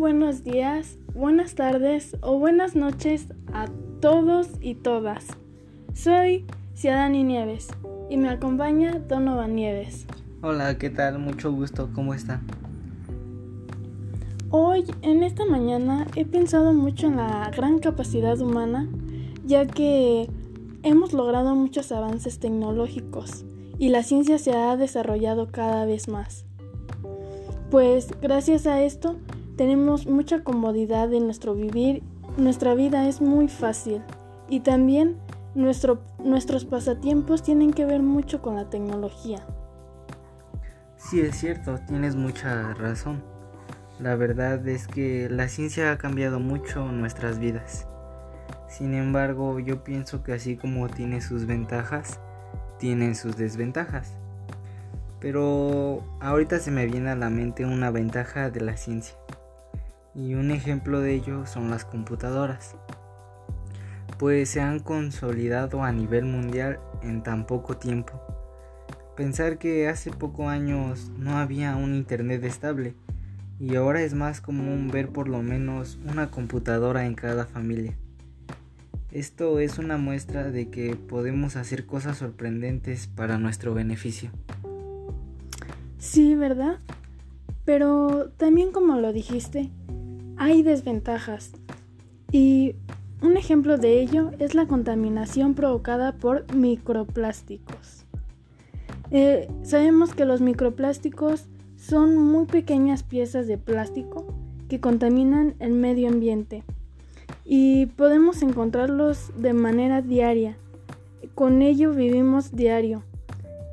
buenos días, buenas tardes o buenas noches a todos y todas. Soy Ciadani Nieves y me acompaña Donovan Nieves. Hola, ¿qué tal? Mucho gusto, ¿cómo está? Hoy, en esta mañana, he pensado mucho en la gran capacidad humana, ya que hemos logrado muchos avances tecnológicos y la ciencia se ha desarrollado cada vez más. Pues gracias a esto tenemos mucha comodidad en nuestro vivir, nuestra vida es muy fácil y también nuestros pasatiempos tienen que ver mucho con la tecnología. Sí, es cierto, tienes mucha razón. La verdad es que la ciencia ha cambiado mucho nuestras vidas. Sin embargo, yo pienso que así como tiene sus ventajas, tiene sus desventajas. Pero ahorita se me viene a la mente una ventaja de la ciencia y un ejemplo de ello son las computadoras, pues se han consolidado a nivel mundial en tan poco tiempo. Pensar que hace pocos años no había un internet estable y ahora es más común ver por lo menos una computadora en cada familia. Esto es una muestra de que podemos hacer cosas sorprendentes para nuestro beneficio. Sí, ¿verdad? Pero también como lo dijiste, hay desventajas. Y un ejemplo de ello es la contaminación provocada por microplásticos. Eh, sabemos que los microplásticos son muy pequeñas piezas de plástico que contaminan el medio ambiente y podemos encontrarlos de manera diaria. Con ello vivimos diario.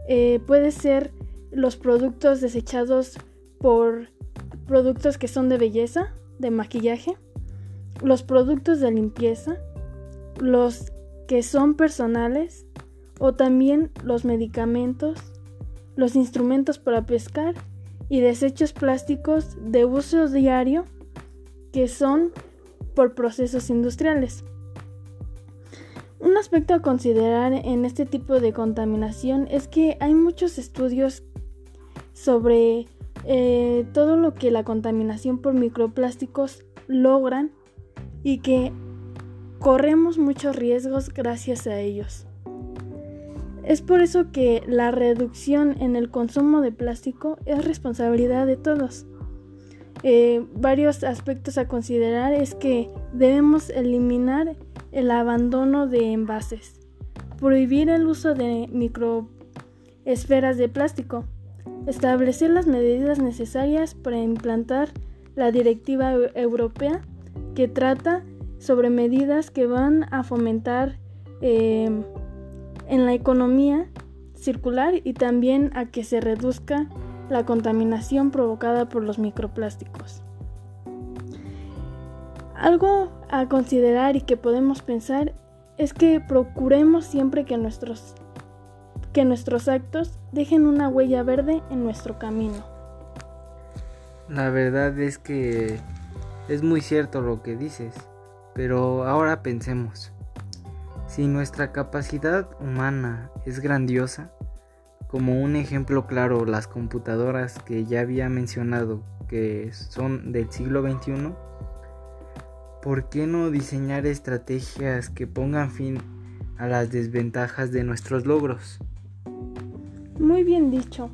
Eh, puede ser los productos desechados por productos que son de belleza, de maquillaje, los productos de limpieza, los que son personales o también los medicamentos, los instrumentos para pescar y desechos plásticos de uso diario que son por procesos industriales. Un aspecto a considerar en este tipo de contaminación es que hay muchos estudios sobre eh, todo lo que la contaminación por microplásticos logran y que corremos muchos riesgos gracias a ellos. Es por eso que la reducción en el consumo de plástico es responsabilidad de todos. Eh, varios aspectos a considerar es que debemos eliminar el abandono de envases, prohibir el uso de microesferas de plástico, establecer las medidas necesarias para implantar la directiva europea que trata sobre medidas que van a fomentar em, en la economía circular y también a que se reduzca la contaminación provocada por los microplásticos. Algo a considerar y que podemos pensar es que procuremos siempre que nuestros que nuestros actos dejen una huella verde en nuestro camino. La verdad es que es muy cierto lo que dices, pero ahora pensemos, si nuestra capacidad humana es grandiosa, como un ejemplo claro las computadoras que ya había mencionado que son del siglo XXI, ¿por qué no diseñar estrategias que pongan fin a las desventajas de nuestros logros? Muy bien dicho.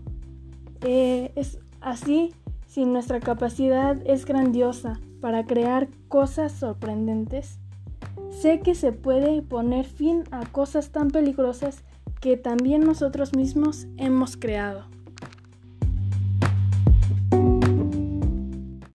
Eh, es así, si nuestra capacidad es grandiosa para crear cosas sorprendentes, sé que se puede poner fin a cosas tan peligrosas que también nosotros mismos hemos creado.